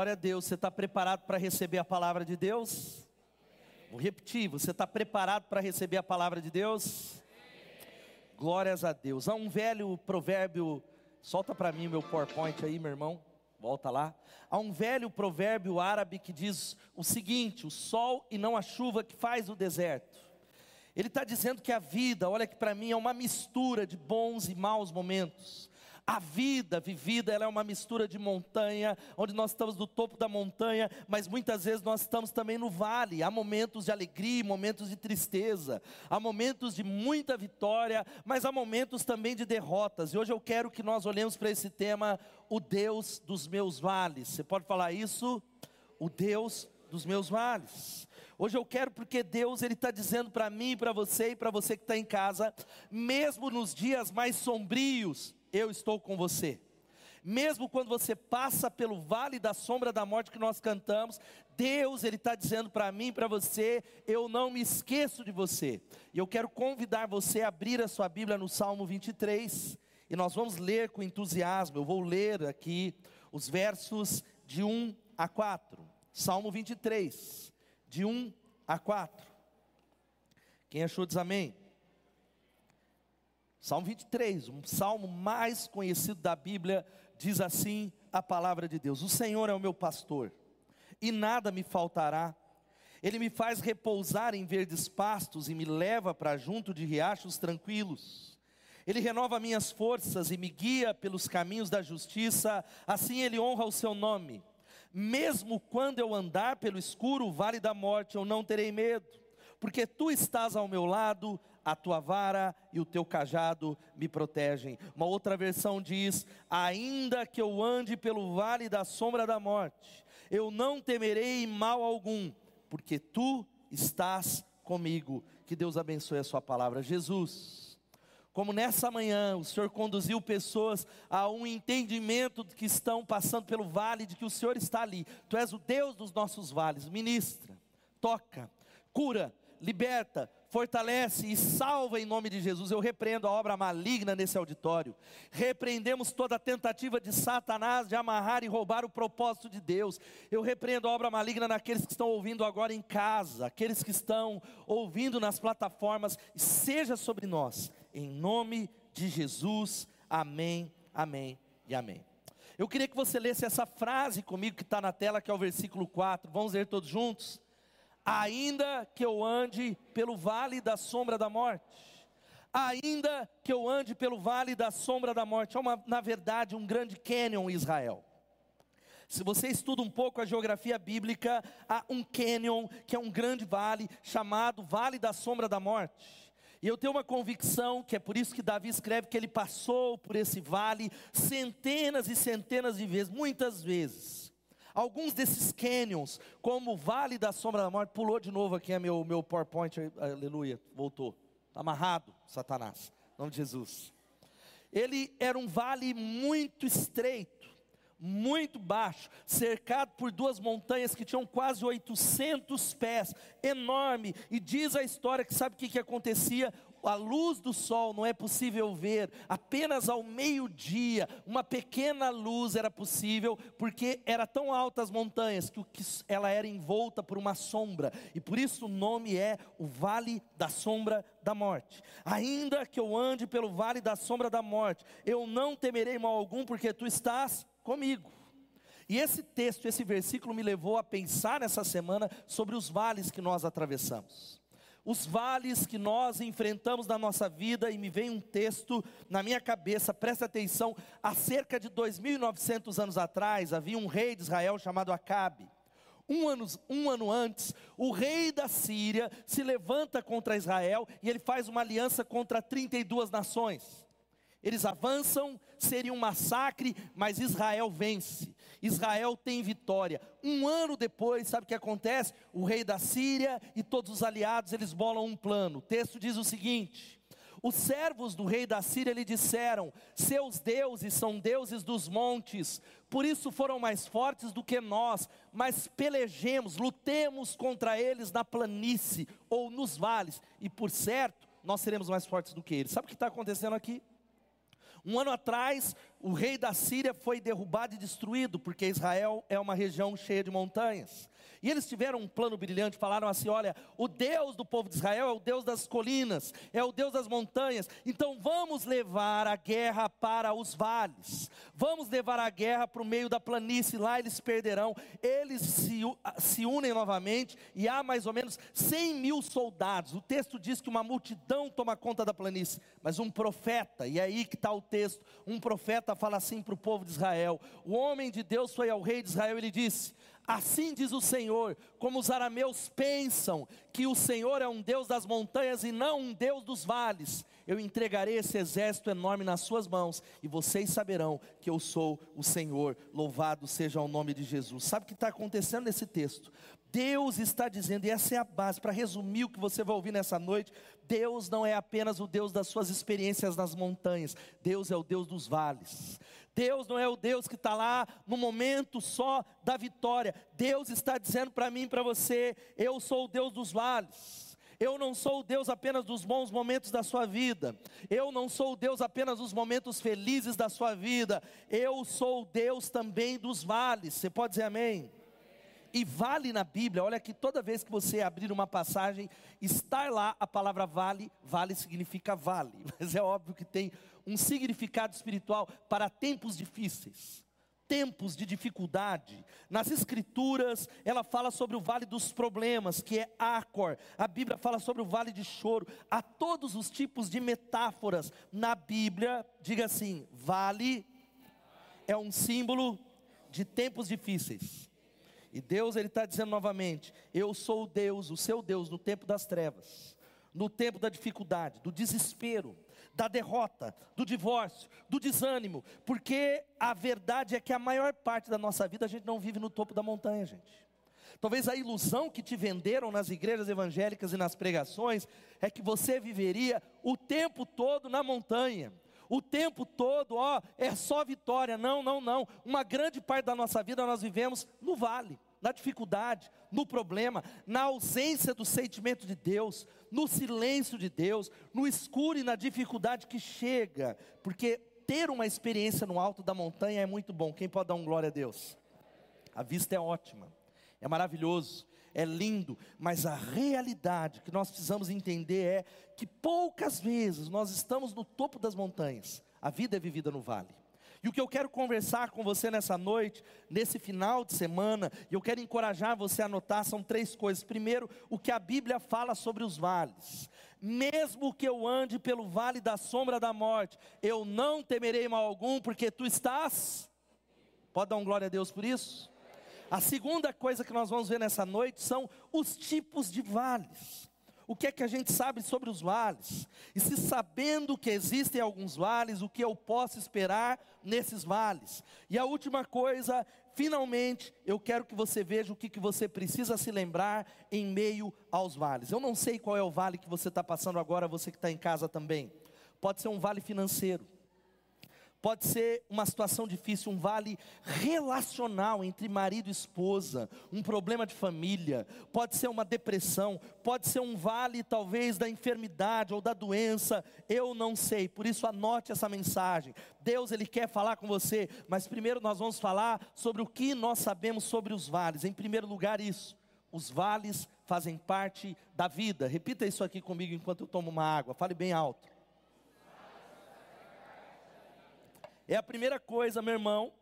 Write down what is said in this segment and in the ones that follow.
Glória a Deus. Você está preparado para receber a palavra de Deus? Vou repetir. Você está preparado para receber a palavra de Deus? Glórias a Deus. Há um velho provérbio. Solta para mim meu PowerPoint aí, meu irmão. Volta lá. Há um velho provérbio árabe que diz o seguinte: o sol e não a chuva que faz o deserto. Ele está dizendo que a vida, olha que para mim é uma mistura de bons e maus momentos. A vida vivida, ela é uma mistura de montanha, onde nós estamos no topo da montanha, mas muitas vezes nós estamos também no vale. Há momentos de alegria, momentos de tristeza, há momentos de muita vitória, mas há momentos também de derrotas. E hoje eu quero que nós olhemos para esse tema, o Deus dos meus vales. Você pode falar isso? O Deus dos meus vales. Hoje eu quero porque Deus ele está dizendo para mim, para você e para você que está em casa, mesmo nos dias mais sombrios, eu estou com você. Mesmo quando você passa pelo vale da sombra da morte que nós cantamos, Deus ele está dizendo para mim, para você, eu não me esqueço de você. E eu quero convidar você a abrir a sua Bíblia no Salmo 23 e nós vamos ler com entusiasmo. Eu vou ler aqui os versos de 1 a 4. Salmo 23, de 1 a 4. Quem achou diz amém. Salmo 23, um salmo mais conhecido da Bíblia, diz assim a palavra de Deus: O Senhor é o meu pastor, e nada me faltará. Ele me faz repousar em verdes pastos e me leva para junto de riachos tranquilos. Ele renova minhas forças e me guia pelos caminhos da justiça, assim ele honra o seu nome. Mesmo quando eu andar pelo escuro vale da morte, eu não terei medo, porque tu estás ao meu lado, a tua vara e o teu cajado me protegem. Uma outra versão diz: Ainda que eu ande pelo vale da sombra da morte, eu não temerei mal algum, porque tu estás comigo. Que Deus abençoe a sua palavra. Jesus, como nessa manhã o Senhor conduziu pessoas a um entendimento de que estão passando pelo vale, de que o Senhor está ali. Tu és o Deus dos nossos vales. Ministra, toca, cura, liberta, fortalece e salva em nome de Jesus. Eu repreendo a obra maligna nesse auditório. Repreendemos toda tentativa de Satanás de amarrar e roubar o propósito de Deus. Eu repreendo a obra maligna naqueles que estão ouvindo agora em casa, aqueles que estão ouvindo nas plataformas. Seja sobre nós, em nome de Jesus. Amém, amém e amém. Eu queria que você lesse essa frase comigo que está na tela, que é o versículo 4. Vamos ler todos juntos? Ainda que eu ande pelo vale da sombra da morte, ainda que eu ande pelo vale da sombra da morte, é uma, na verdade um grande cânion em Israel. Se você estuda um pouco a geografia bíblica, há um cânion que é um grande vale chamado Vale da Sombra da Morte. E eu tenho uma convicção que é por isso que Davi escreve que ele passou por esse vale centenas e centenas de vezes, muitas vezes. Alguns desses canyons, como o Vale da Sombra da Morte, pulou de novo aqui é meu, meu PowerPoint, aleluia, voltou. Amarrado, Satanás, em nome de Jesus. Ele era um vale muito estreito, muito baixo, cercado por duas montanhas que tinham quase 800 pés, enorme. E diz a história que sabe o que, que acontecia? A luz do sol não é possível ver, apenas ao meio-dia, uma pequena luz era possível, porque era tão alta as montanhas que ela era envolta por uma sombra, e por isso o nome é o Vale da Sombra da Morte. Ainda que eu ande pelo Vale da Sombra da Morte, eu não temerei mal algum, porque tu estás comigo. E esse texto, esse versículo me levou a pensar nessa semana sobre os vales que nós atravessamos os vales que nós enfrentamos na nossa vida, e me vem um texto na minha cabeça, presta atenção, há cerca de 2.900 anos atrás, havia um rei de Israel chamado Acabe. Um ano, um ano antes, o rei da Síria se levanta contra Israel e ele faz uma aliança contra 32 nações. Eles avançam, seria um massacre, mas Israel vence. Israel tem vitória. Um ano depois, sabe o que acontece? O rei da Síria e todos os aliados, eles bolam um plano. O texto diz o seguinte: os servos do rei da Síria lhe disseram: Seus deuses são deuses dos montes, por isso foram mais fortes do que nós, mas pelejemos, lutemos contra eles na planície ou nos vales, e por certo, nós seremos mais fortes do que eles. Sabe o que está acontecendo aqui? Um ano atrás, o rei da Síria foi derrubado e destruído, porque Israel é uma região cheia de montanhas. E eles tiveram um plano brilhante, falaram assim: olha, o Deus do povo de Israel é o Deus das colinas, é o Deus das montanhas, então vamos levar a guerra para os vales, vamos levar a guerra para o meio da planície, lá eles perderão. Eles se, se unem novamente e há mais ou menos 100 mil soldados. O texto diz que uma multidão toma conta da planície, mas um profeta, e é aí que está o texto: um profeta fala assim para o povo de Israel: o homem de Deus foi ao rei de Israel, ele disse: Assim diz o Senhor, como os arameus pensam que o Senhor é um Deus das montanhas e não um Deus dos vales, eu entregarei esse exército enorme nas suas mãos e vocês saberão que eu sou o Senhor. Louvado seja o nome de Jesus. Sabe o que está acontecendo nesse texto? Deus está dizendo, e essa é a base, para resumir o que você vai ouvir nessa noite: Deus não é apenas o Deus das suas experiências nas montanhas, Deus é o Deus dos vales. Deus não é o Deus que está lá no momento só da vitória. Deus está dizendo para mim e para você: eu sou o Deus dos vales. Eu não sou o Deus apenas dos bons momentos da sua vida. Eu não sou o Deus apenas dos momentos felizes da sua vida. Eu sou o Deus também dos vales. Você pode dizer amém? E vale na Bíblia, olha que toda vez que você abrir uma passagem, estar lá a palavra vale, vale significa vale, mas é óbvio que tem um significado espiritual para tempos difíceis, tempos de dificuldade. Nas Escrituras, ela fala sobre o vale dos problemas, que é Acor. A Bíblia fala sobre o vale de choro. Há todos os tipos de metáforas na Bíblia. Diga assim: vale é um símbolo de tempos difíceis. E Deus ele está dizendo novamente: Eu sou o Deus, o seu Deus, no tempo das trevas, no tempo da dificuldade, do desespero, da derrota, do divórcio, do desânimo, porque a verdade é que a maior parte da nossa vida a gente não vive no topo da montanha, gente. Talvez a ilusão que te venderam nas igrejas evangélicas e nas pregações é que você viveria o tempo todo na montanha o tempo todo, ó, é só vitória. Não, não, não. Uma grande parte da nossa vida nós vivemos no vale, na dificuldade, no problema, na ausência do sentimento de Deus, no silêncio de Deus, no escuro e na dificuldade que chega, porque ter uma experiência no alto da montanha é muito bom. Quem pode dar um glória a Deus? A vista é ótima, é maravilhoso é lindo, mas a realidade que nós precisamos entender é que poucas vezes nós estamos no topo das montanhas, a vida é vivida no vale. E o que eu quero conversar com você nessa noite, nesse final de semana, e eu quero encorajar você a anotar, são três coisas. Primeiro, o que a Bíblia fala sobre os vales. Mesmo que eu ande pelo vale da sombra da morte, eu não temerei mal algum, porque tu estás. Pode dar um glória a Deus por isso? A segunda coisa que nós vamos ver nessa noite são os tipos de vales. O que é que a gente sabe sobre os vales? E se sabendo que existem alguns vales, o que eu posso esperar nesses vales? E a última coisa, finalmente, eu quero que você veja o que, que você precisa se lembrar em meio aos vales. Eu não sei qual é o vale que você está passando agora, você que está em casa também. Pode ser um vale financeiro Pode ser uma situação difícil, um vale relacional entre marido e esposa, um problema de família, pode ser uma depressão, pode ser um vale talvez da enfermidade ou da doença, eu não sei. Por isso anote essa mensagem. Deus ele quer falar com você, mas primeiro nós vamos falar sobre o que nós sabemos sobre os vales. Em primeiro lugar, isso. Os vales fazem parte da vida. Repita isso aqui comigo enquanto eu tomo uma água. Fale bem alto. É a primeira coisa, meu irmão.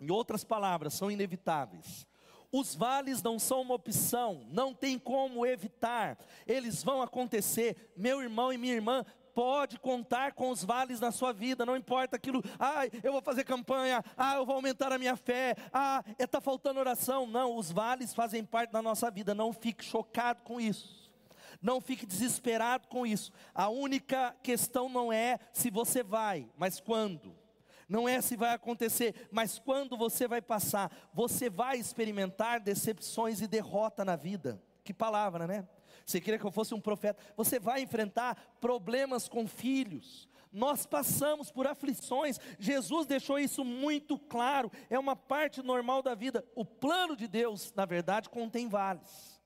Em outras palavras, são inevitáveis. Os vales não são uma opção, não tem como evitar, eles vão acontecer. Meu irmão e minha irmã, pode contar com os vales na sua vida, não importa aquilo, ah, eu vou fazer campanha, ah, eu vou aumentar a minha fé, ah, está faltando oração. Não, os vales fazem parte da nossa vida, não fique chocado com isso. Não fique desesperado com isso. A única questão não é se você vai, mas quando não é se vai acontecer, mas quando você vai passar, você vai experimentar decepções e derrota na vida. Que palavra, né? Você queria que eu fosse um profeta? Você vai enfrentar problemas com filhos. Nós passamos por aflições. Jesus deixou isso muito claro. É uma parte normal da vida. O plano de Deus, na verdade, contém vales.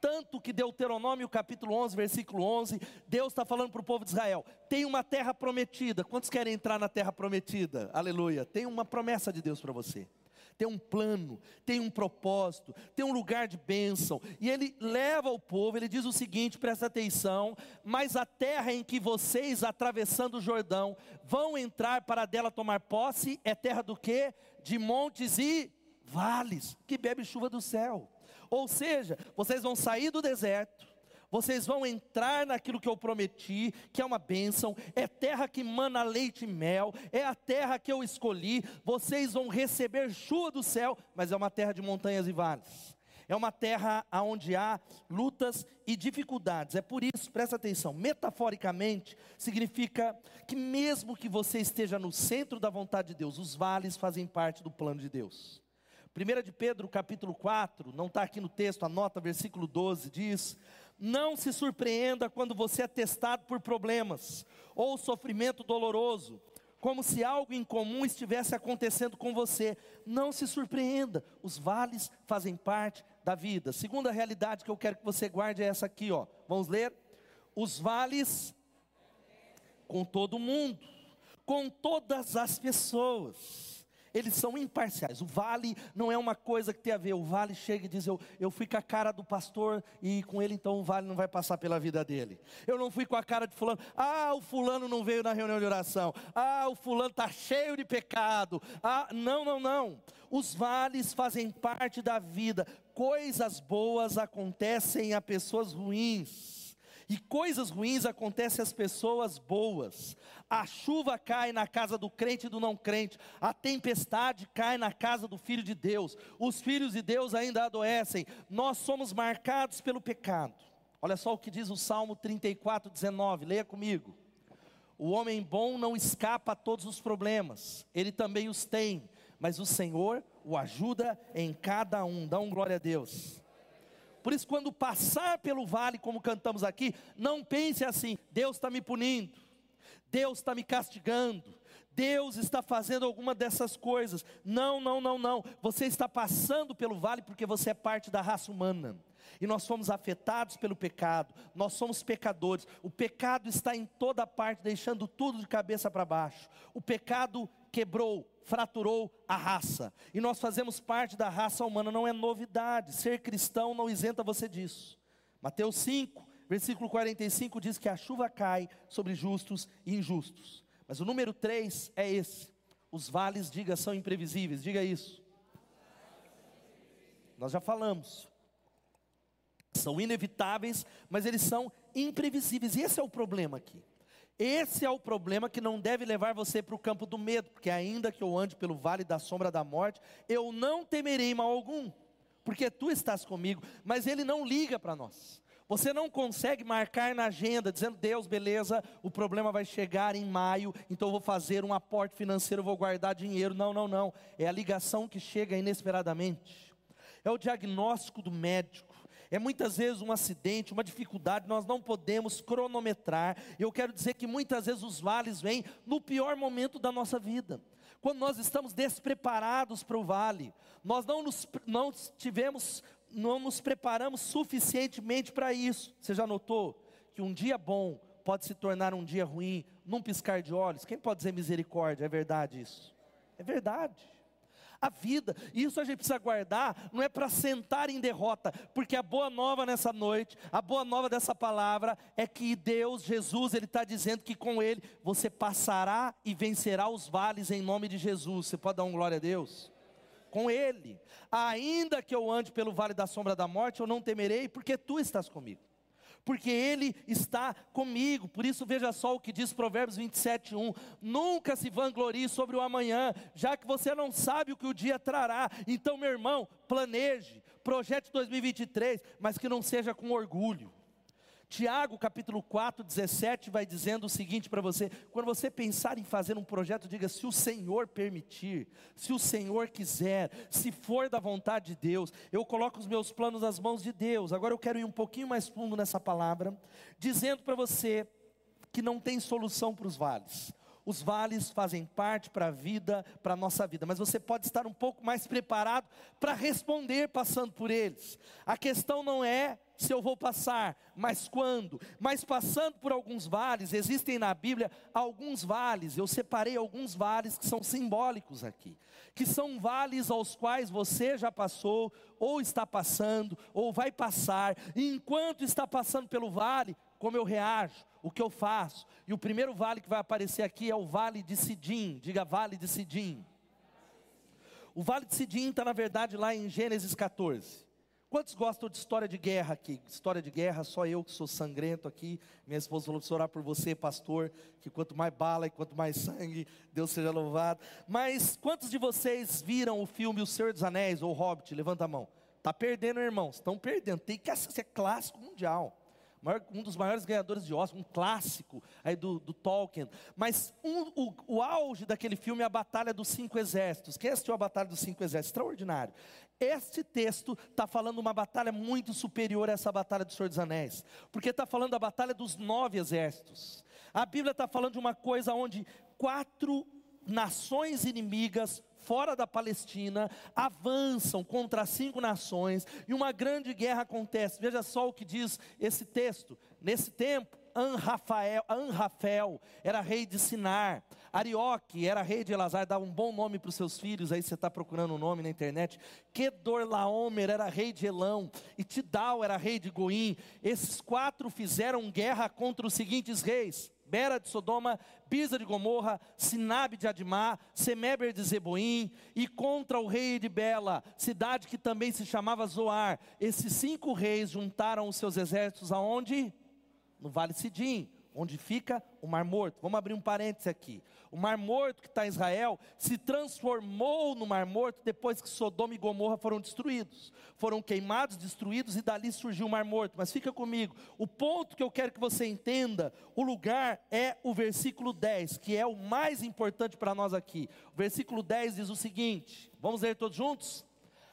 Tanto que Deuteronômio capítulo 11, versículo 11, Deus está falando para o povo de Israel: tem uma terra prometida. Quantos querem entrar na terra prometida? Aleluia. Tem uma promessa de Deus para você. Tem um plano, tem um propósito, tem um lugar de bênção. E ele leva o povo, ele diz o seguinte: presta atenção, mas a terra em que vocês, atravessando o Jordão, vão entrar para dela tomar posse, é terra do que? De montes e vales, que bebe chuva do céu. Ou seja, vocês vão sair do deserto, vocês vão entrar naquilo que eu prometi, que é uma bênção, é terra que mana leite e mel, é a terra que eu escolhi, vocês vão receber chuva do céu, mas é uma terra de montanhas e vales. É uma terra onde há lutas e dificuldades. É por isso, presta atenção, metaforicamente, significa que mesmo que você esteja no centro da vontade de Deus, os vales fazem parte do plano de Deus. 1 de Pedro capítulo 4, não está aqui no texto, anota versículo 12, diz: Não se surpreenda quando você é testado por problemas ou sofrimento doloroso, como se algo incomum estivesse acontecendo com você. Não se surpreenda, os vales fazem parte da vida. Segunda realidade que eu quero que você guarde é essa aqui, ó. Vamos ler? Os vales com todo mundo, com todas as pessoas eles são imparciais. O vale não é uma coisa que tem a ver. O vale chega e diz: Eu, eu fui com a cara do pastor e com ele então o vale não vai passar pela vida dele. Eu não fui com a cara de fulano. Ah, o fulano não veio na reunião de oração. Ah, o fulano está cheio de pecado. Ah, não, não, não. Os vales fazem parte da vida. Coisas boas acontecem a pessoas ruins. E coisas ruins acontecem às pessoas boas. A chuva cai na casa do crente e do não crente. A tempestade cai na casa do filho de Deus. Os filhos de Deus ainda adoecem. Nós somos marcados pelo pecado. Olha só o que diz o Salmo 34, 19. Leia comigo. O homem bom não escapa a todos os problemas, ele também os tem, mas o Senhor o ajuda em cada um. Dá um glória a Deus. Por isso, quando passar pelo vale, como cantamos aqui, não pense assim: Deus está me punindo, Deus está me castigando, Deus está fazendo alguma dessas coisas. Não, não, não, não. Você está passando pelo vale porque você é parte da raça humana. E nós fomos afetados pelo pecado, nós somos pecadores. O pecado está em toda parte, deixando tudo de cabeça para baixo. O pecado quebrou, fraturou a raça. E nós fazemos parte da raça humana, não é novidade. Ser cristão não isenta você disso. Mateus 5, versículo 45 diz que a chuva cai sobre justos e injustos. Mas o número 3 é esse. Os vales, diga, são imprevisíveis. Diga isso. Nós já falamos. São inevitáveis, mas eles são imprevisíveis. E esse é o problema aqui. Esse é o problema que não deve levar você para o campo do medo, porque ainda que eu ande pelo vale da sombra da morte, eu não temerei mal algum, porque tu estás comigo, mas ele não liga para nós. Você não consegue marcar na agenda, dizendo, Deus, beleza, o problema vai chegar em maio, então eu vou fazer um aporte financeiro, vou guardar dinheiro. Não, não, não. É a ligação que chega inesperadamente. É o diagnóstico do médico é muitas vezes um acidente, uma dificuldade, nós não podemos cronometrar. Eu quero dizer que muitas vezes os vales vêm no pior momento da nossa vida. Quando nós estamos despreparados para o vale, nós não nos não tivemos, não nos preparamos suficientemente para isso. Você já notou que um dia bom pode se tornar um dia ruim num piscar de olhos? Quem pode dizer misericórdia? É verdade isso? É verdade a vida. E isso a gente precisa guardar, não é para sentar em derrota, porque a boa nova nessa noite, a boa nova dessa palavra é que Deus, Jesus, Ele está dizendo que com Ele você passará e vencerá os vales em nome de Jesus. Você pode dar um glória a Deus? Com Ele, ainda que eu ande pelo vale da sombra da morte, eu não temerei, porque Tu estás comigo porque Ele está comigo. Por isso, veja só o que diz Provérbios 27, 1: Nunca se vanglorie sobre o amanhã, já que você não sabe o que o dia trará. Então, meu irmão, planeje, projete 2023, mas que não seja com orgulho. Tiago capítulo 4, 17 vai dizendo o seguinte para você: quando você pensar em fazer um projeto, diga se o Senhor permitir, se o Senhor quiser, se for da vontade de Deus, eu coloco os meus planos nas mãos de Deus. Agora eu quero ir um pouquinho mais fundo nessa palavra, dizendo para você que não tem solução para os vales. Os vales fazem parte para a vida, para a nossa vida, mas você pode estar um pouco mais preparado para responder passando por eles. A questão não é se eu vou passar, mas quando. Mas passando por alguns vales, existem na Bíblia alguns vales, eu separei alguns vales que são simbólicos aqui, que são vales aos quais você já passou, ou está passando, ou vai passar, e enquanto está passando pelo vale, como eu reajo, o que eu faço. E o primeiro vale que vai aparecer aqui é o Vale de Sidim, diga Vale de Sidim. O Vale de Sidim está, na verdade, lá em Gênesis 14. Quantos gostam de história de guerra aqui? História de guerra, só eu que sou sangrento aqui. Minha esposa falou para orar por você, pastor, que quanto mais bala e quanto mais sangue, Deus seja louvado. Mas quantos de vocês viram o filme O Senhor dos Anéis ou Hobbit? Levanta a mão. Tá perdendo, irmãos. Estão perdendo. Tem que ser clássico mundial. Um dos maiores ganhadores de Oscar, um clássico aí do, do Tolkien. Mas um, o, o auge daquele filme é a Batalha dos Cinco Exércitos. Quem assistiu a Batalha dos Cinco Exércitos? Extraordinário. Este texto está falando uma batalha muito superior a essa batalha do Senhor dos Anéis, porque está falando da batalha dos nove exércitos. A Bíblia está falando de uma coisa onde quatro nações inimigas fora da Palestina avançam contra cinco nações e uma grande guerra acontece. Veja só o que diz esse texto. Nesse tempo, Anrafael, Anrafel era rei de Sinar, Arioque era rei de Elazar, dá um bom nome para os seus filhos, aí você está procurando um nome na internet. Kedorlaomer era rei de Elão, e Tidal era rei de Goim. Esses quatro fizeram guerra contra os seguintes reis: Bera de Sodoma, Pisa de Gomorra, Sinabe de Admá, Semeber de Zeboim, e contra o rei de Bela, cidade que também se chamava Zoar. Esses cinco reis juntaram os seus exércitos aonde? no Vale Sidim, onde fica o Mar Morto. Vamos abrir um parêntese aqui. O Mar Morto que está em Israel se transformou no Mar Morto depois que Sodoma e Gomorra foram destruídos. Foram queimados, destruídos e dali surgiu o Mar Morto. Mas fica comigo. O ponto que eu quero que você entenda, o lugar é o versículo 10, que é o mais importante para nós aqui. O versículo 10 diz o seguinte: vamos ler todos juntos?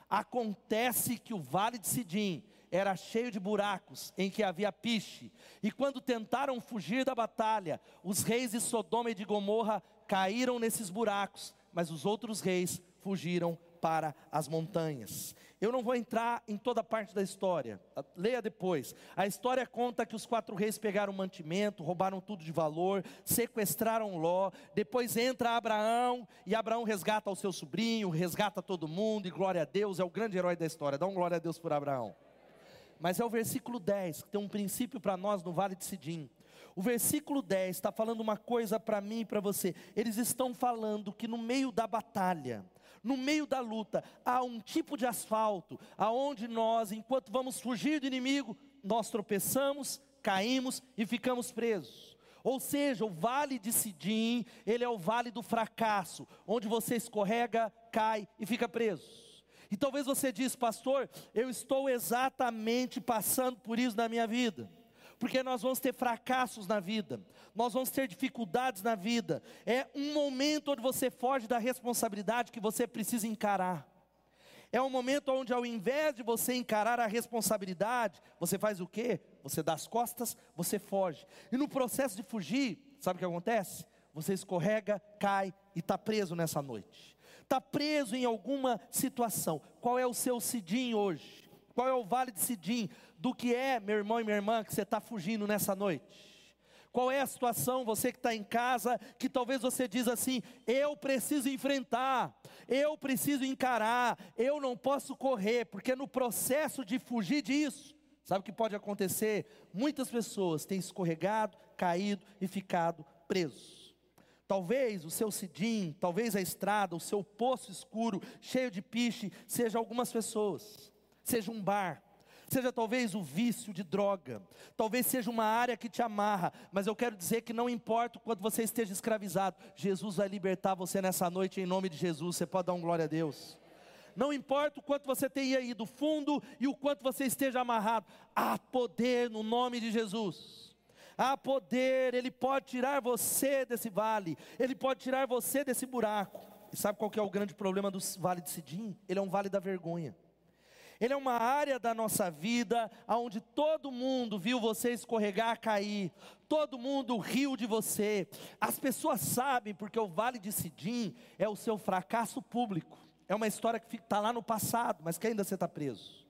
Acontece que o vale de Sidim era cheio de buracos em que havia piche. E quando tentaram fugir da batalha, os reis de Sodoma e de Gomorra caíram nesses buracos, mas os outros reis fugiram para as montanhas. Eu não vou entrar em toda a parte da história, leia depois. A história conta que os quatro reis pegaram mantimento, roubaram tudo de valor, sequestraram Ló. Depois entra Abraão e Abraão resgata o seu sobrinho, resgata todo mundo, e glória a Deus, é o grande herói da história. Dá um glória a Deus por Abraão mas é o versículo 10, que tem um princípio para nós no Vale de Sidim. O versículo 10 está falando uma coisa para mim e para você. Eles estão falando que no meio da batalha, no meio da luta, há um tipo de asfalto, aonde nós, enquanto vamos fugir do inimigo, nós tropeçamos, caímos e ficamos presos. Ou seja, o vale de Sidim, ele é o vale do fracasso, onde você escorrega, cai e fica preso. E talvez você diz, pastor, eu estou exatamente passando por isso na minha vida. Porque nós vamos ter fracassos na vida, nós vamos ter dificuldades na vida. É um momento onde você foge da responsabilidade que você precisa encarar. É um momento onde, ao invés de você encarar a responsabilidade, você faz o quê? Você dá as costas, você foge. E no processo de fugir, sabe o que acontece? Você escorrega, cai e está preso nessa noite está preso em alguma situação. Qual é o seu Sidim hoje? Qual é o vale de Sidim? Do que é, meu irmão e minha irmã, que você está fugindo nessa noite? Qual é a situação, você que está em casa, que talvez você diz assim: eu preciso enfrentar, eu preciso encarar, eu não posso correr, porque no processo de fugir disso, sabe o que pode acontecer? Muitas pessoas têm escorregado, caído e ficado presos. Talvez o seu sidim, talvez a estrada, o seu poço escuro, cheio de piche, seja algumas pessoas, seja um bar, seja talvez o vício de droga, talvez seja uma área que te amarra, mas eu quero dizer que não importa o quanto você esteja escravizado, Jesus vai libertar você nessa noite em nome de Jesus. Você pode dar um glória a Deus. Não importa o quanto você tenha ido fundo e o quanto você esteja amarrado, há poder no nome de Jesus há poder, Ele pode tirar você desse vale, Ele pode tirar você desse buraco. E sabe qual que é o grande problema do vale de Sidim? Ele é um vale da vergonha. Ele é uma área da nossa vida onde todo mundo viu você escorregar, cair, todo mundo riu de você. As pessoas sabem porque o Vale de Sidim é o seu fracasso público. É uma história que está lá no passado, mas que ainda você está preso.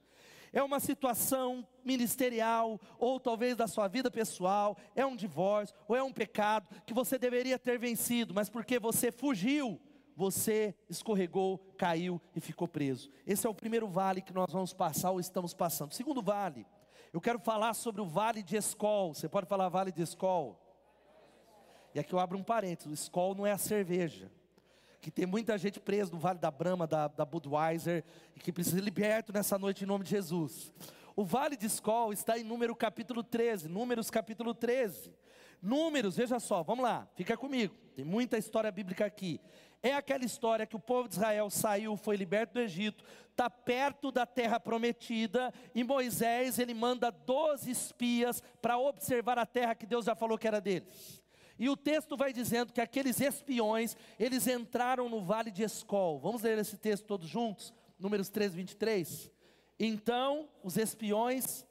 É uma situação ministerial, ou talvez da sua vida pessoal, é um divórcio, ou é um pecado que você deveria ter vencido, mas porque você fugiu, você escorregou, caiu e ficou preso. Esse é o primeiro vale que nós vamos passar ou estamos passando. segundo vale, eu quero falar sobre o vale de Escol. Você pode falar vale de Escol? E aqui eu abro um parênteses: Escol não é a cerveja. Que tem muita gente presa no Vale da Brama, da, da Budweiser, e que precisa ser liberto nessa noite em nome de Jesus. O Vale de Escol está em número capítulo 13, Números capítulo 13. Números, veja só, vamos lá, fica comigo. Tem muita história bíblica aqui. É aquela história que o povo de Israel saiu, foi liberto do Egito, está perto da terra prometida, e Moisés ele manda 12 espias para observar a terra que Deus já falou que era deles. E o texto vai dizendo que aqueles espiões, eles entraram no vale de Escol. Vamos ler esse texto todos juntos? Números 3, 23. Então, os espiões,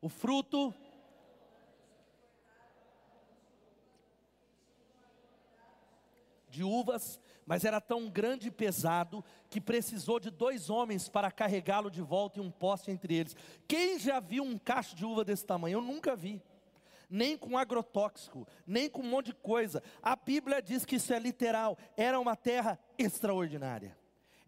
o fruto de uvas, mas era tão grande e pesado que precisou de dois homens para carregá-lo de volta e um poste entre eles. Quem já viu um cacho de uva desse tamanho? Eu nunca vi. Nem com agrotóxico, nem com um monte de coisa. A Bíblia diz que isso é literal. Era uma terra extraordinária.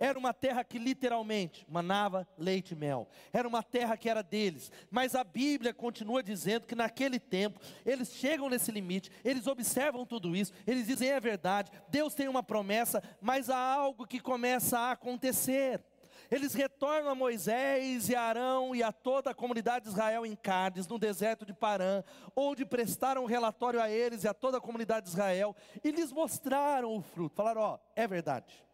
Era uma terra que literalmente manava leite e mel. Era uma terra que era deles. Mas a Bíblia continua dizendo que naquele tempo, eles chegam nesse limite, eles observam tudo isso, eles dizem é verdade, Deus tem uma promessa, mas há algo que começa a acontecer. Eles retornam a Moisés e Arão e a toda a comunidade de Israel em Cádiz, no deserto de Parã, onde prestaram relatório a eles e a toda a comunidade de Israel, e lhes mostraram o fruto. Falaram: Ó, é verdade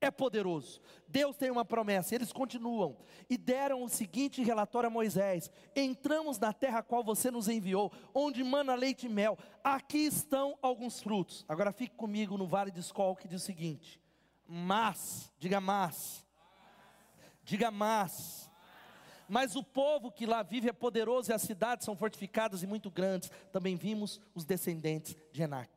é poderoso. Deus tem uma promessa. Eles continuam e deram o seguinte relatório a Moisés: Entramos na terra a qual você nos enviou, onde mana leite e mel. Aqui estão alguns frutos. Agora fique comigo no vale de Escol que diz o seguinte: Mas, diga mas, diga mas. Mas o povo que lá vive é poderoso e as cidades são fortificadas e muito grandes. Também vimos os descendentes de Enac.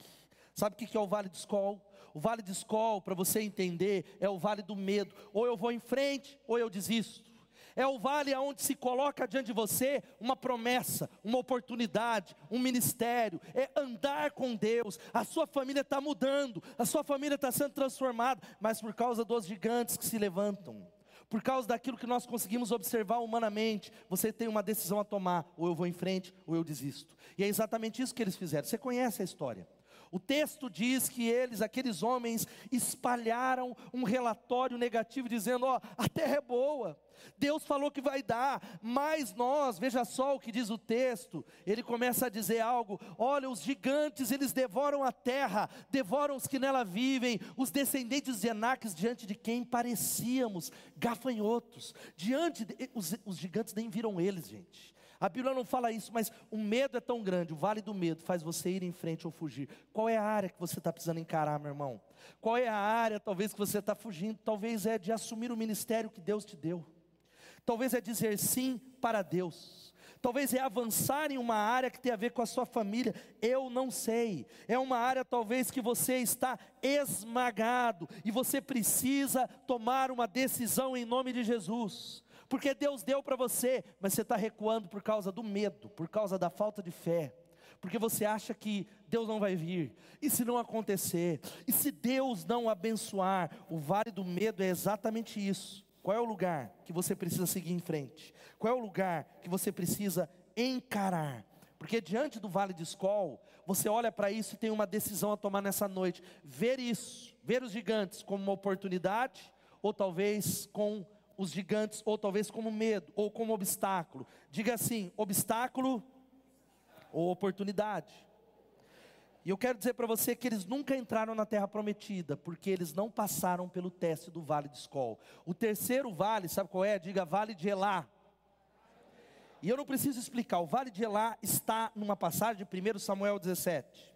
Sabe o que é o vale de Escol? O vale de Escol, para você entender, é o vale do medo. Ou eu vou em frente, ou eu desisto. É o vale onde se coloca diante de você uma promessa, uma oportunidade, um ministério. É andar com Deus. A sua família está mudando, a sua família está sendo transformada, mas por causa dos gigantes que se levantam, por causa daquilo que nós conseguimos observar humanamente, você tem uma decisão a tomar: ou eu vou em frente, ou eu desisto. E é exatamente isso que eles fizeram. Você conhece a história. O texto diz que eles, aqueles homens, espalharam um relatório negativo, dizendo: Ó, a terra é boa, Deus falou que vai dar, mas nós, veja só o que diz o texto, ele começa a dizer algo: olha, os gigantes, eles devoram a terra, devoram os que nela vivem, os descendentes de Enaques, diante de quem parecíamos gafanhotos, diante de, os, os gigantes nem viram eles, gente. A Bíblia não fala isso, mas o medo é tão grande, o vale do medo faz você ir em frente ou fugir. Qual é a área que você está precisando encarar, meu irmão? Qual é a área, talvez, que você está fugindo? Talvez é de assumir o ministério que Deus te deu. Talvez é dizer sim para Deus. Talvez é avançar em uma área que tem a ver com a sua família. Eu não sei. É uma área talvez que você está esmagado e você precisa tomar uma decisão em nome de Jesus porque Deus deu para você, mas você está recuando por causa do medo, por causa da falta de fé, porque você acha que Deus não vai vir, e se não acontecer, e se Deus não abençoar, o vale do medo é exatamente isso. Qual é o lugar que você precisa seguir em frente? Qual é o lugar que você precisa encarar? Porque diante do vale de Escol, você olha para isso e tem uma decisão a tomar nessa noite: ver isso, ver os gigantes como uma oportunidade, ou talvez com os gigantes, ou talvez como medo, ou como obstáculo. Diga assim: obstáculo ou oportunidade. E eu quero dizer para você que eles nunca entraram na terra prometida, porque eles não passaram pelo teste do vale de Escol. O terceiro vale, sabe qual é? Diga vale de Elá. E eu não preciso explicar, o vale de Elá está numa passagem de 1 Samuel 17.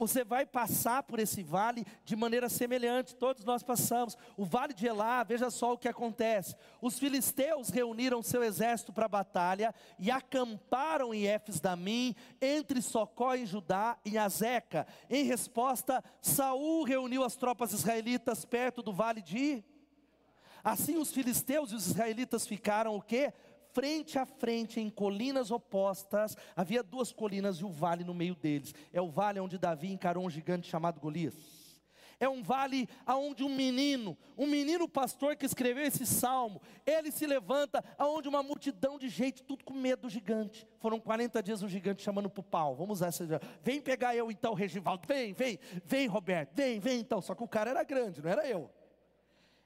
Você vai passar por esse vale de maneira semelhante, todos nós passamos. O vale de Elá, veja só o que acontece. Os filisteus reuniram seu exército para a batalha e acamparam em Éfes-Damim, entre Socó e Judá, em Azeca. Em resposta, Saul reuniu as tropas israelitas perto do vale de Assim os filisteus e os israelitas ficaram o quê? Frente a frente, em colinas opostas, havia duas colinas e o vale no meio deles. É o vale onde Davi encarou um gigante chamado Golias. É um vale aonde um menino, um menino pastor que escreveu esse salmo, ele se levanta aonde uma multidão de gente, tudo com medo do gigante. Foram 40 dias o gigante chamando para o pau. Vamos usar essa. Vem pegar eu então, Regivaldo. Vem, vem, vem, Roberto. Vem, vem então. Só que o cara era grande, não era eu.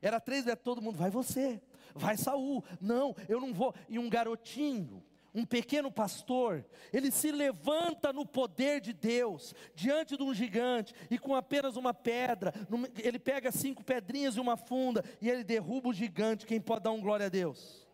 Era três vezes, todo mundo, vai você vai Saul. Não, eu não vou. E um garotinho, um pequeno pastor, ele se levanta no poder de Deus, diante de um gigante, e com apenas uma pedra, ele pega cinco pedrinhas e uma funda, e ele derruba o gigante. Quem pode dar um glória a Deus?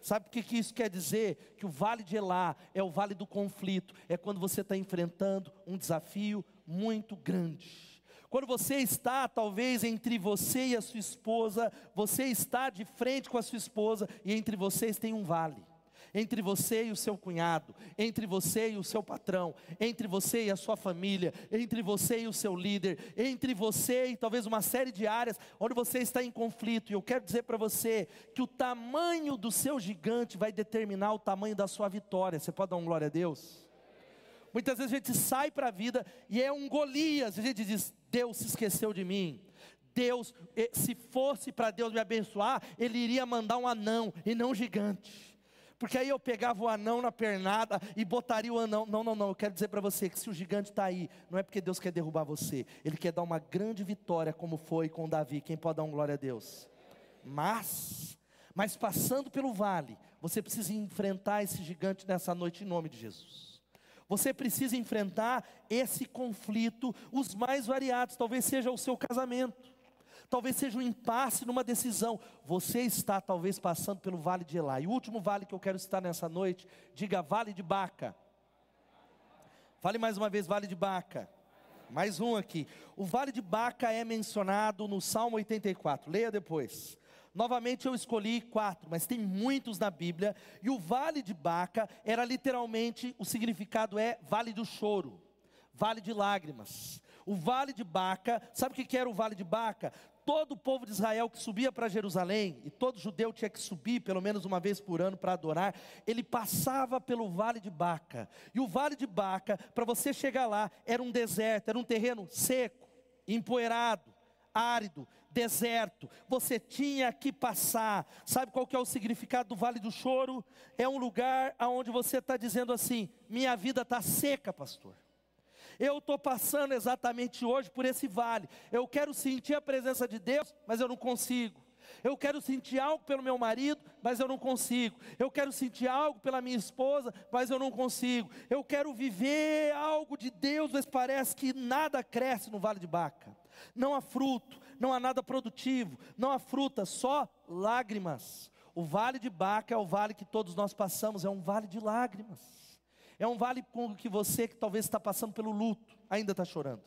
Sabe o que, que isso quer dizer? Que o vale de Elá é o vale do conflito, é quando você está enfrentando um desafio muito grande. Quando você está, talvez, entre você e a sua esposa, você está de frente com a sua esposa e entre vocês tem um vale. Entre você e o seu cunhado, entre você e o seu patrão, entre você e a sua família, entre você e o seu líder, entre você e talvez uma série de áreas onde você está em conflito. E eu quero dizer para você que o tamanho do seu gigante vai determinar o tamanho da sua vitória. Você pode dar um glória a Deus? Muitas vezes a gente sai para a vida e é um Golias, a gente diz: Deus se esqueceu de mim. Deus, eh, se fosse para Deus me abençoar, Ele iria mandar um anão e não um gigante. Porque aí eu pegava o anão na pernada e botaria o anão. Não, não, não. Eu quero dizer para você que se o gigante está aí, não é porque Deus quer derrubar você. Ele quer dar uma grande vitória, como foi com Davi. Quem pode dar um glória a Deus? Mas, mas passando pelo vale, você precisa enfrentar esse gigante nessa noite em nome de Jesus. Você precisa enfrentar esse conflito, os mais variados. Talvez seja o seu casamento, talvez seja um impasse numa decisão. Você está talvez passando pelo vale de Elá. E o último vale que eu quero citar nessa noite, diga Vale de Baca. Fale mais uma vez, Vale de Baca. Mais um aqui. O Vale de Baca é mencionado no Salmo 84. Leia depois. Novamente eu escolhi quatro, mas tem muitos na Bíblia. E o vale de Baca era literalmente, o significado é vale do choro, vale de lágrimas. O vale de Baca, sabe o que era o vale de Baca? Todo o povo de Israel que subia para Jerusalém, e todo judeu tinha que subir pelo menos uma vez por ano para adorar, ele passava pelo vale de Baca. E o vale de Baca, para você chegar lá, era um deserto, era um terreno seco, empoeirado, árido, deserto, você tinha que passar. Sabe qual que é o significado do Vale do Choro? É um lugar onde você está dizendo assim: minha vida está seca, pastor. Eu estou passando exatamente hoje por esse vale. Eu quero sentir a presença de Deus, mas eu não consigo. Eu quero sentir algo pelo meu marido, mas eu não consigo. Eu quero sentir algo pela minha esposa, mas eu não consigo. Eu quero viver algo de Deus, mas parece que nada cresce no vale de Baca. Não há fruto, não há nada produtivo, não há fruta, só lágrimas. O vale de Baca é o vale que todos nós passamos, é um vale de lágrimas. É um vale com que você que talvez está passando pelo luto, ainda está chorando.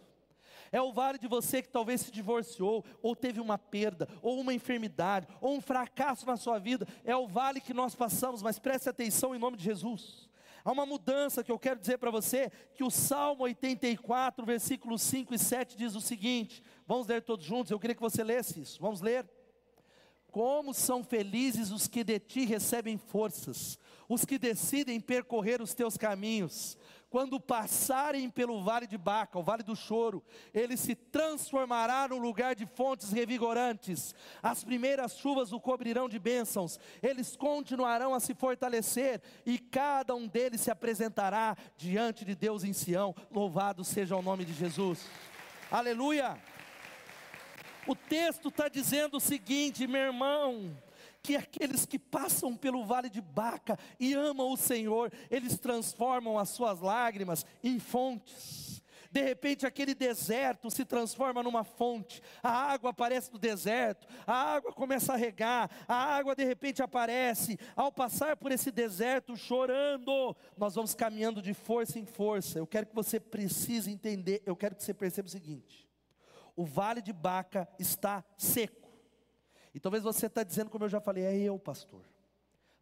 É o vale de você que talvez se divorciou, ou teve uma perda, ou uma enfermidade, ou um fracasso na sua vida. É o vale que nós passamos, mas preste atenção em nome de Jesus. Há uma mudança que eu quero dizer para você, que o Salmo 84, versículos 5 e 7 diz o seguinte: vamos ler todos juntos, eu queria que você lesse isso, vamos ler. Como são felizes os que de ti recebem forças, os que decidem percorrer os teus caminhos quando passarem pelo vale de Baca, o vale do choro, ele se transformará num lugar de fontes revigorantes. As primeiras chuvas o cobrirão de bênçãos. Eles continuarão a se fortalecer e cada um deles se apresentará diante de Deus em Sião. Louvado seja o nome de Jesus. Aleluia. O texto está dizendo o seguinte, meu irmão que aqueles que passam pelo vale de Baca e amam o Senhor, eles transformam as suas lágrimas em fontes. De repente, aquele deserto se transforma numa fonte, a água aparece no deserto, a água começa a regar, a água de repente aparece. Ao passar por esse deserto chorando, nós vamos caminhando de força em força. Eu quero que você precise entender, eu quero que você perceba o seguinte: o vale de Baca está seco. E talvez você está dizendo, como eu já falei, é eu, pastor.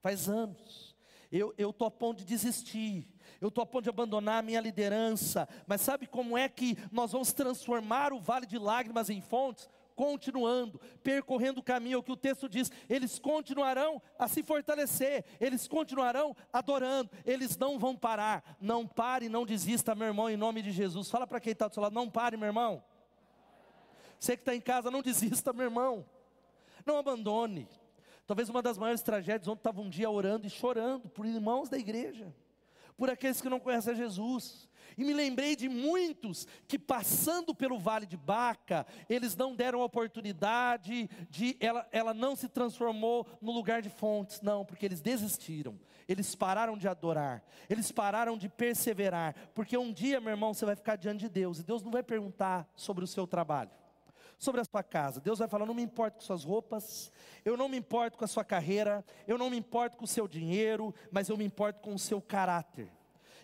Faz anos. Eu estou a ponto de desistir, eu estou a ponto de abandonar a minha liderança, mas sabe como é que nós vamos transformar o vale de lágrimas em fontes? Continuando, percorrendo o caminho, o que o texto diz, eles continuarão a se fortalecer, eles continuarão adorando, eles não vão parar. Não pare, não desista, meu irmão, em nome de Jesus. Fala para quem está do seu lado, não pare, meu irmão. Você que está em casa, não desista, meu irmão. Não abandone. Talvez uma das maiores tragédias, ontem estava um dia orando e chorando por irmãos da igreja, por aqueles que não conhecem Jesus. E me lembrei de muitos que passando pelo vale de Baca, eles não deram oportunidade de ela, ela não se transformou no lugar de fontes, não, porque eles desistiram. Eles pararam de adorar, eles pararam de perseverar, porque um dia, meu irmão, você vai ficar diante de Deus e Deus não vai perguntar sobre o seu trabalho sobre a sua casa. Deus vai falar: não me importo com suas roupas, eu não me importo com a sua carreira, eu não me importo com o seu dinheiro, mas eu me importo com o seu caráter.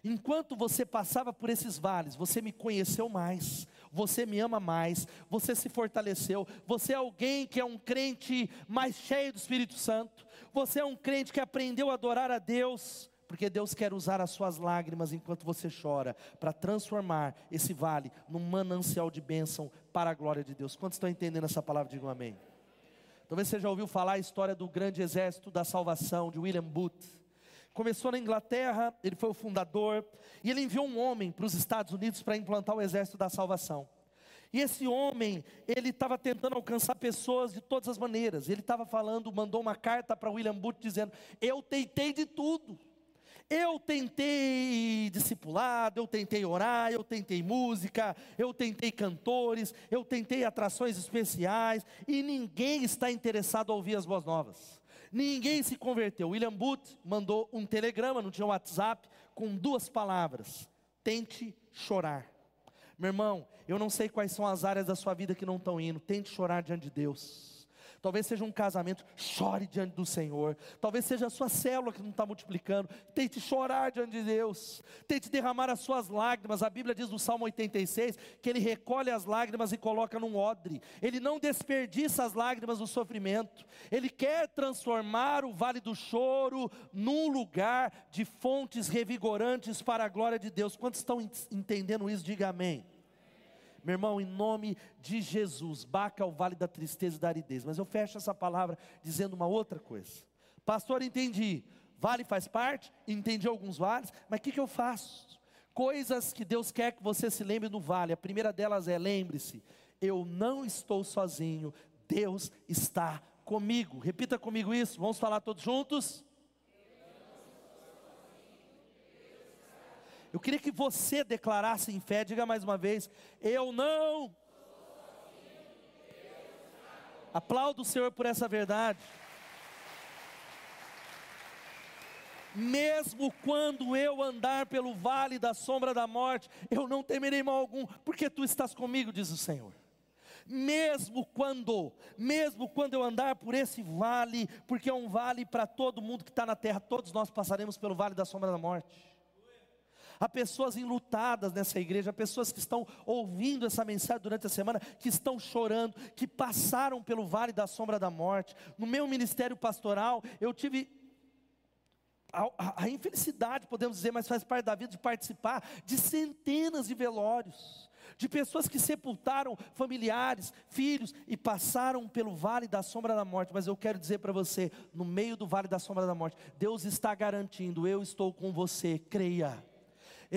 Enquanto você passava por esses vales, você me conheceu mais, você me ama mais, você se fortaleceu, você é alguém que é um crente mais cheio do Espírito Santo, você é um crente que aprendeu a adorar a Deus porque Deus quer usar as suas lágrimas enquanto você chora, para transformar esse vale num manancial de bênção para a glória de Deus. Quantos estão entendendo essa palavra? Digam amém. Talvez você já ouviu falar a história do grande exército da salvação, de William Booth. Começou na Inglaterra, ele foi o fundador, e ele enviou um homem para os Estados Unidos para implantar o exército da salvação. E esse homem, ele estava tentando alcançar pessoas de todas as maneiras. Ele estava falando, mandou uma carta para William Booth dizendo: Eu tentei de tudo. Eu tentei discipulado, eu tentei orar, eu tentei música, eu tentei cantores, eu tentei atrações especiais e ninguém está interessado a ouvir as boas novas. Ninguém se converteu. William Booth mandou um telegrama, não tinha WhatsApp, com duas palavras: tente chorar. Meu irmão, eu não sei quais são as áreas da sua vida que não estão indo, tente chorar diante de Deus talvez seja um casamento, chore diante do Senhor, talvez seja a sua célula que não está multiplicando, tente chorar diante de Deus, tente derramar as suas lágrimas. A Bíblia diz no Salmo 86 que ele recolhe as lágrimas e coloca num odre, ele não desperdiça as lágrimas do sofrimento, ele quer transformar o vale do choro num lugar de fontes revigorantes para a glória de Deus. Quantos estão entendendo isso? Diga amém. Meu irmão, em nome de Jesus, Baca o vale da tristeza e da aridez. Mas eu fecho essa palavra dizendo uma outra coisa. Pastor, entendi. Vale faz parte, entendi alguns vales, mas o que, que eu faço? Coisas que Deus quer que você se lembre no vale. A primeira delas é: lembre-se, eu não estou sozinho, Deus está comigo. Repita comigo isso, vamos falar todos juntos? Eu queria que você declarasse em fé, diga mais uma vez: Eu não. Aplaudo o Senhor por essa verdade. Mesmo quando eu andar pelo vale da sombra da morte, eu não temerei mal algum, porque tu estás comigo, diz o Senhor. Mesmo quando, mesmo quando eu andar por esse vale, porque é um vale para todo mundo que está na terra, todos nós passaremos pelo vale da sombra da morte. Há pessoas enlutadas nessa igreja, há pessoas que estão ouvindo essa mensagem durante a semana, que estão chorando, que passaram pelo vale da sombra da morte. No meu ministério pastoral, eu tive a, a, a infelicidade, podemos dizer, mas faz parte da vida, de participar de centenas de velórios de pessoas que sepultaram familiares, filhos e passaram pelo vale da sombra da morte. Mas eu quero dizer para você, no meio do vale da sombra da morte, Deus está garantindo: eu estou com você, creia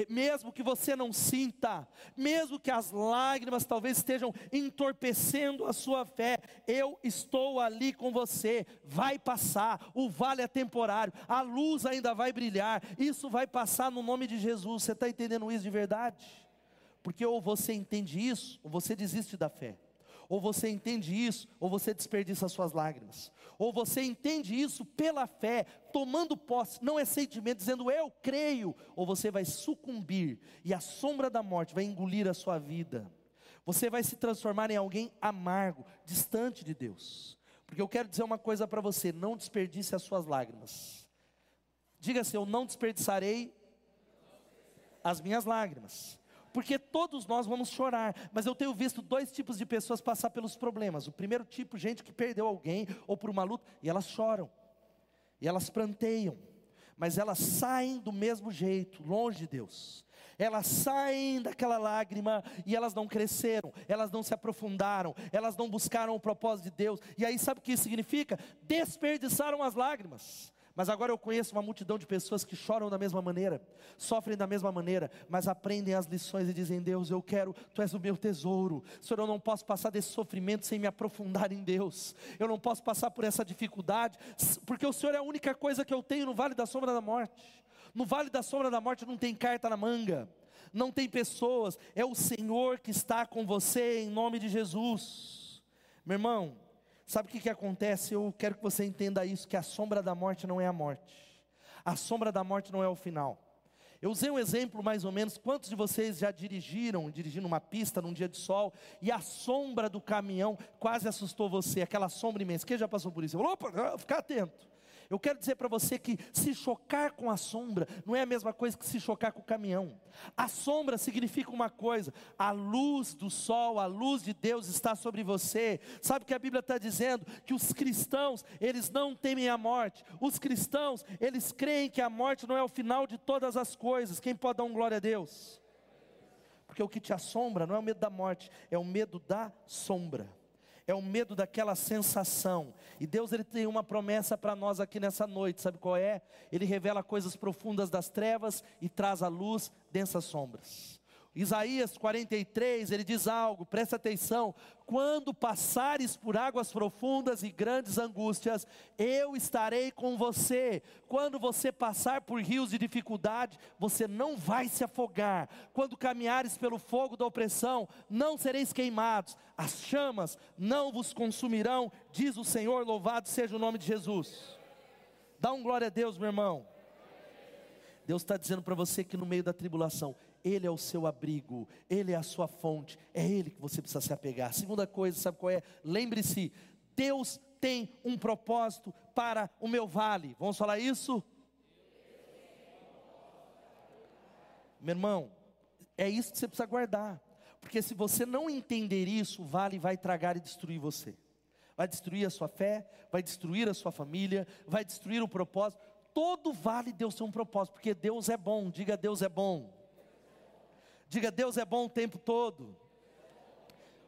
mesmo que você não sinta, mesmo que as lágrimas talvez estejam entorpecendo a sua fé, eu estou ali com você, vai passar, o vale é temporário, a luz ainda vai brilhar, isso vai passar no nome de Jesus, você está entendendo isso de verdade? Porque ou você entende isso, ou você desiste da fé. Ou você entende isso, ou você desperdiça as suas lágrimas. Ou você entende isso pela fé, tomando posse, não é sentimento, dizendo eu creio, ou você vai sucumbir e a sombra da morte vai engolir a sua vida. Você vai se transformar em alguém amargo, distante de Deus. Porque eu quero dizer uma coisa para você: não desperdice as suas lágrimas. Diga assim: eu não desperdiçarei as minhas lágrimas. Porque todos nós vamos chorar, mas eu tenho visto dois tipos de pessoas passar pelos problemas. O primeiro tipo, gente que perdeu alguém ou por uma luta, e elas choram, e elas pranteiam, mas elas saem do mesmo jeito, longe de Deus. Elas saem daquela lágrima e elas não cresceram, elas não se aprofundaram, elas não buscaram o propósito de Deus. E aí sabe o que isso significa? Desperdiçaram as lágrimas. Mas agora eu conheço uma multidão de pessoas que choram da mesma maneira, sofrem da mesma maneira, mas aprendem as lições e dizem: Deus, eu quero, tu és o meu tesouro. Senhor, eu não posso passar desse sofrimento sem me aprofundar em Deus. Eu não posso passar por essa dificuldade, porque o Senhor é a única coisa que eu tenho no vale da sombra da morte. No vale da sombra da morte não tem carta na manga, não tem pessoas, é o Senhor que está com você em nome de Jesus. Meu irmão, Sabe o que, que acontece? Eu quero que você entenda isso: que a sombra da morte não é a morte, a sombra da morte não é o final. Eu usei um exemplo mais ou menos. Quantos de vocês já dirigiram, dirigindo uma pista num dia de sol, e a sombra do caminhão quase assustou você, aquela sombra imensa? Quem já passou por isso? Opa, fica atento. Eu quero dizer para você que se chocar com a sombra não é a mesma coisa que se chocar com o caminhão. A sombra significa uma coisa: a luz do sol, a luz de Deus está sobre você. Sabe que a Bíblia está dizendo que os cristãos eles não temem a morte. Os cristãos eles creem que a morte não é o final de todas as coisas. Quem pode dar um glória a Deus? Porque o que te assombra não é o medo da morte, é o medo da sombra é o medo daquela sensação. E Deus ele tem uma promessa para nós aqui nessa noite, sabe qual é? Ele revela coisas profundas das trevas e traz à luz densas sombras. Isaías 43, ele diz algo, presta atenção: quando passares por águas profundas e grandes angústias, eu estarei com você. Quando você passar por rios de dificuldade, você não vai se afogar. Quando caminhares pelo fogo da opressão, não sereis queimados. As chamas não vos consumirão, diz o Senhor. Louvado seja o nome de Jesus. Dá um glória a Deus, meu irmão. Deus está dizendo para você que no meio da tribulação, ele é o seu abrigo, Ele é a sua fonte, é Ele que você precisa se apegar. Segunda coisa, sabe qual é? Lembre-se, Deus tem um propósito para o meu vale. Vamos falar isso? Meu irmão, é isso que você precisa guardar. Porque se você não entender isso, o vale vai tragar e destruir você. Vai destruir a sua fé, vai destruir a sua família, vai destruir o propósito. Todo vale Deus tem um propósito, porque Deus é bom. Diga Deus é bom. Diga, Deus é bom o tempo todo.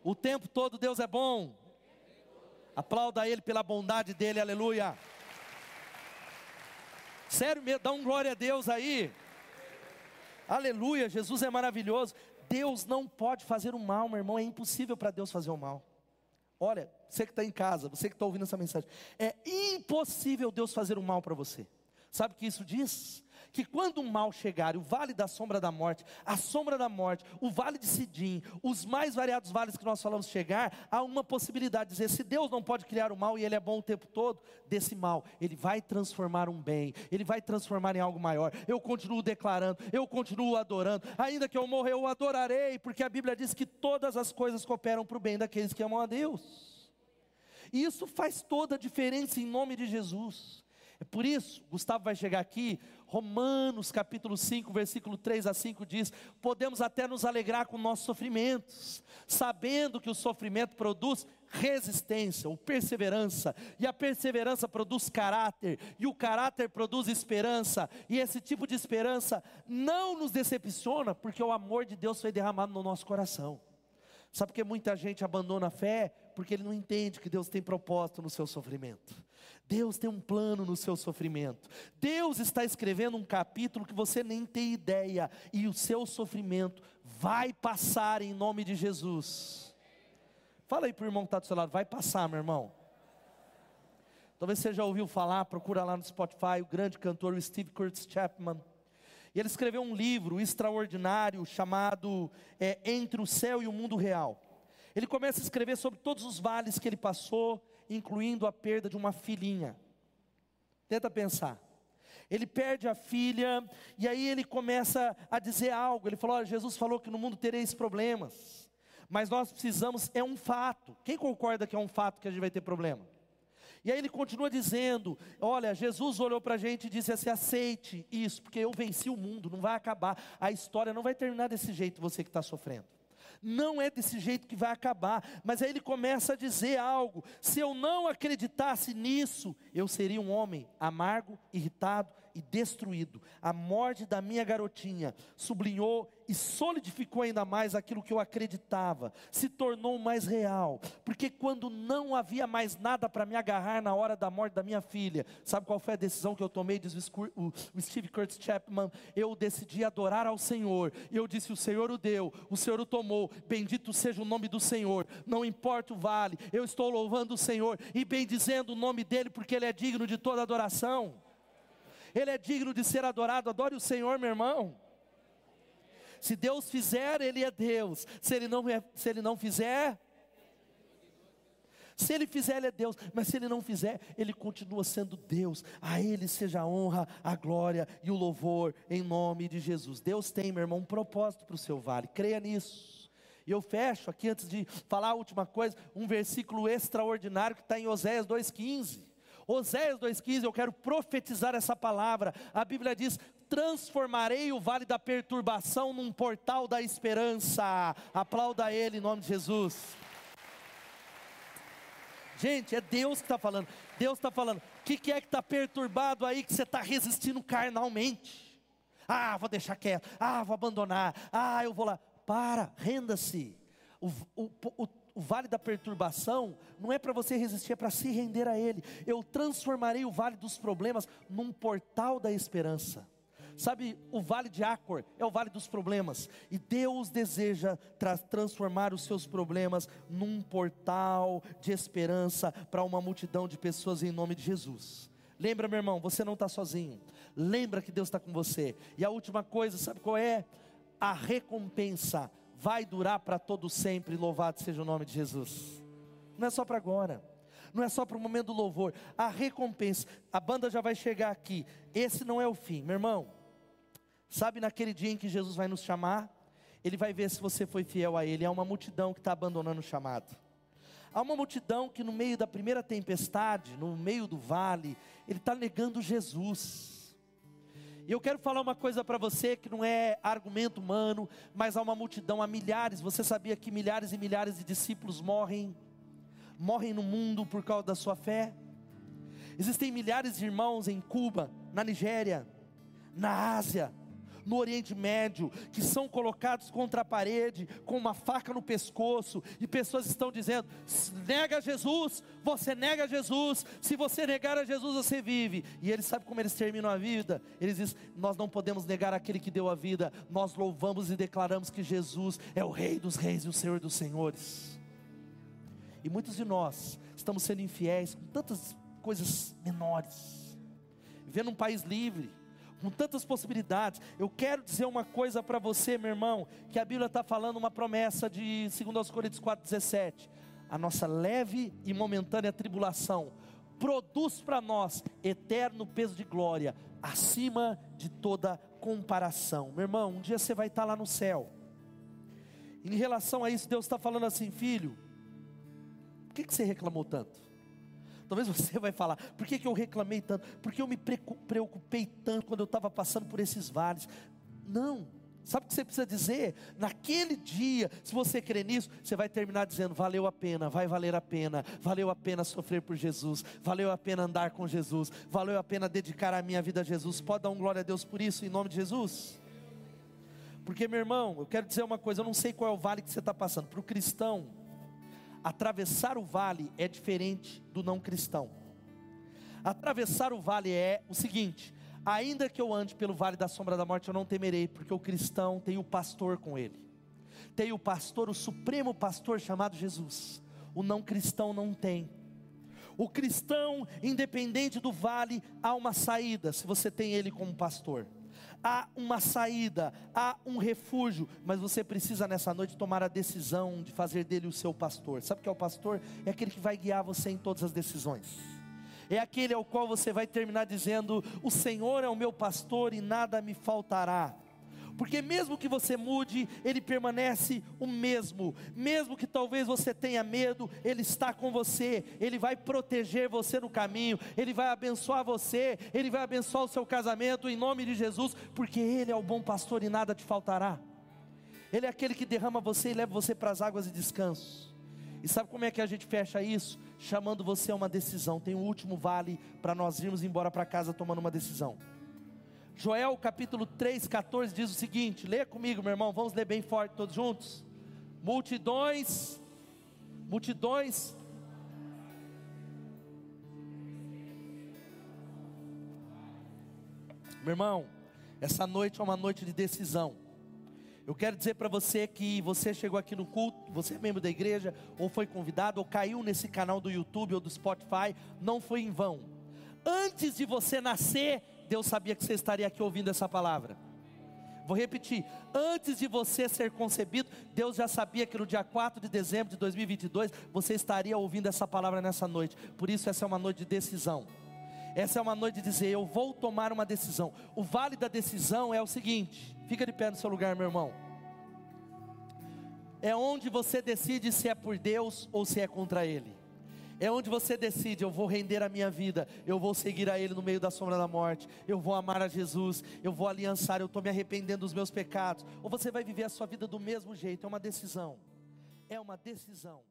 O tempo todo Deus é bom. Aplauda Ele pela bondade dEle, aleluia. Sério mesmo, dá um glória a Deus aí. Aleluia, Jesus é maravilhoso. Deus não pode fazer o mal, meu irmão, é impossível para Deus fazer o mal. Olha, você que está em casa, você que está ouvindo essa mensagem, é impossível Deus fazer o mal para você. Sabe o que isso diz? Que quando o mal chegar, o vale da sombra da morte, a sombra da morte, o vale de Sidim, os mais variados vales que nós falamos chegar, há uma possibilidade de dizer: se Deus não pode criar o mal e Ele é bom o tempo todo, desse mal, Ele vai transformar um bem, Ele vai transformar em algo maior. Eu continuo declarando, eu continuo adorando, ainda que eu morra, eu adorarei, porque a Bíblia diz que todas as coisas cooperam para o bem daqueles que amam a Deus. E isso faz toda a diferença em nome de Jesus. É por isso, Gustavo vai chegar aqui, Romanos capítulo 5, versículo 3 a 5 diz: podemos até nos alegrar com nossos sofrimentos, sabendo que o sofrimento produz resistência ou perseverança, e a perseverança produz caráter, e o caráter produz esperança, e esse tipo de esperança não nos decepciona, porque o amor de Deus foi derramado no nosso coração. Sabe por que muita gente abandona a fé? Porque ele não entende que Deus tem propósito no seu sofrimento. Deus tem um plano no seu sofrimento. Deus está escrevendo um capítulo que você nem tem ideia, e o seu sofrimento vai passar em nome de Jesus. Fala aí para o irmão que está do seu lado, vai passar, meu irmão. Talvez você já ouviu falar, procura lá no Spotify, o grande cantor Steve Curtis Chapman. E ele escreveu um livro extraordinário chamado é, Entre o Céu e o Mundo Real. Ele começa a escrever sobre todos os vales que ele passou, incluindo a perda de uma filhinha. Tenta pensar. Ele perde a filha, e aí ele começa a dizer algo. Ele falou: Jesus falou que no mundo tereis problemas, mas nós precisamos, é um fato. Quem concorda que é um fato que a gente vai ter problema? E aí ele continua dizendo: Olha, Jesus olhou para a gente e disse assim: aceite isso, porque eu venci o mundo, não vai acabar, a história não vai terminar desse jeito, você que está sofrendo. Não é desse jeito que vai acabar, mas aí ele começa a dizer algo: se eu não acreditasse nisso, eu seria um homem amargo, irritado e destruído. A morte da minha garotinha sublinhou e solidificou ainda mais aquilo que eu acreditava, se tornou mais real, porque quando não havia mais nada para me agarrar na hora da morte da minha filha, sabe qual foi a decisão que eu tomei? Diz o, Steve Curtis Chapman: eu decidi adorar ao Senhor, e eu disse: o Senhor o deu, o Senhor o tomou, bendito seja o nome do Senhor, não importa o vale, eu estou louvando o Senhor e bendizendo o nome dEle, porque Ele é digno de toda adoração. Ele é digno de ser adorado. Adore o Senhor, meu irmão. Se Deus fizer, Ele é Deus. Se Ele não, é, se ele não fizer, se Ele fizer, Ele é Deus. Mas se Ele não fizer, Ele continua sendo Deus. A Ele seja a honra, a glória e o louvor em nome de Jesus. Deus tem, meu irmão, um propósito para o seu vale. Creia nisso. E eu fecho aqui, antes de falar a última coisa, um versículo extraordinário que está em Oséias 2,15. Oséias 2,15, eu quero profetizar essa palavra. A Bíblia diz: transformarei o vale da perturbação num portal da esperança. Aplauda Ele em nome de Jesus. Gente, é Deus que está falando. Deus está falando. O que, que é que está perturbado aí que você está resistindo carnalmente? Ah, vou deixar quieto. Ah, vou abandonar. Ah, eu vou lá. Para, renda-se. O, o, o, o vale da perturbação não é para você resistir, é para se render a Ele. Eu transformarei o vale dos problemas num portal da esperança. Sabe, o vale de Acor é o vale dos problemas, e Deus deseja tra transformar os seus problemas num portal de esperança para uma multidão de pessoas em nome de Jesus. Lembra, meu irmão, você não está sozinho. Lembra que Deus está com você. E a última coisa, sabe qual é? A recompensa vai durar para todo sempre, louvado seja o nome de Jesus. Não é só para agora, não é só para o momento do louvor, a recompensa, a banda já vai chegar aqui, esse não é o fim, meu irmão. Sabe naquele dia em que Jesus vai nos chamar? Ele vai ver se você foi fiel a Ele. Há uma multidão que está abandonando o chamado. Há uma multidão que no meio da primeira tempestade, no meio do vale, ele está negando Jesus. E eu quero falar uma coisa para você que não é argumento humano, mas há uma multidão, há milhares. Você sabia que milhares e milhares de discípulos morrem, morrem no mundo por causa da sua fé? Existem milhares de irmãos em Cuba, na Nigéria, na Ásia, no Oriente Médio, que são colocados contra a parede, com uma faca no pescoço, e pessoas estão dizendo: nega Jesus, você nega Jesus, se você negar a Jesus, você vive. E eles sabem como eles terminam a vida? Eles dizem: nós não podemos negar aquele que deu a vida, nós louvamos e declaramos que Jesus é o Rei dos Reis e o Senhor dos Senhores. E muitos de nós estamos sendo infiéis com tantas coisas menores, vivendo um país livre, com tantas possibilidades. Eu quero dizer uma coisa para você, meu irmão, que a Bíblia está falando uma promessa de 2 Coríntios 4,17. A nossa leve e momentânea tribulação produz para nós eterno peso de glória, acima de toda comparação. Meu irmão, um dia você vai estar tá lá no céu. Em relação a isso, Deus está falando assim, filho, por que, que você reclamou tanto? Talvez você vai falar, por que, que eu reclamei tanto? Porque eu me preocupei tanto quando eu estava passando por esses vales. Não, sabe o que você precisa dizer? Naquele dia, se você crer nisso, você vai terminar dizendo: valeu a pena, vai valer a pena, valeu a pena sofrer por Jesus, valeu a pena andar com Jesus, valeu a pena dedicar a minha vida a Jesus. Pode dar um glória a Deus por isso, em nome de Jesus? Porque, meu irmão, eu quero dizer uma coisa: eu não sei qual é o vale que você está passando. Para o cristão, atravessar o vale é diferente do não cristão. Atravessar o vale é o seguinte: ainda que eu ande pelo vale da sombra da morte, eu não temerei, porque o cristão tem o pastor com ele. Tem o pastor, o supremo pastor chamado Jesus. O não cristão não tem. O cristão, independente do vale, há uma saída, se você tem ele como pastor. Há uma saída, há um refúgio, mas você precisa nessa noite tomar a decisão de fazer dele o seu pastor. Sabe o que é o pastor? É aquele que vai guiar você em todas as decisões. É aquele ao qual você vai terminar dizendo: O Senhor é o meu pastor e nada me faltará porque mesmo que você mude, Ele permanece o mesmo, mesmo que talvez você tenha medo, Ele está com você, Ele vai proteger você no caminho, Ele vai abençoar você, Ele vai abençoar o seu casamento em nome de Jesus, porque Ele é o bom pastor e nada te faltará. Ele é aquele que derrama você e leva você para as águas de descanso. E sabe como é que a gente fecha isso? Chamando você a uma decisão. Tem um último vale para nós irmos embora para casa tomando uma decisão. Joel capítulo 3, 14 diz o seguinte: leia comigo, meu irmão, vamos ler bem forte todos juntos. Multidões, multidões. Meu irmão, essa noite é uma noite de decisão. Eu quero dizer para você que você chegou aqui no culto, você é membro da igreja, ou foi convidado, ou caiu nesse canal do YouTube ou do Spotify, não foi em vão. Antes de você nascer, Deus sabia que você estaria aqui ouvindo essa palavra. Vou repetir: antes de você ser concebido, Deus já sabia que no dia 4 de dezembro de 2022 você estaria ouvindo essa palavra nessa noite. Por isso, essa é uma noite de decisão. Essa é uma noite de dizer: Eu vou tomar uma decisão. O vale da decisão é o seguinte: fica de pé no seu lugar, meu irmão. É onde você decide se é por Deus ou se é contra Ele. É onde você decide: eu vou render a minha vida, eu vou seguir a Ele no meio da sombra da morte, eu vou amar a Jesus, eu vou aliançar, eu estou me arrependendo dos meus pecados. Ou você vai viver a sua vida do mesmo jeito, é uma decisão. É uma decisão.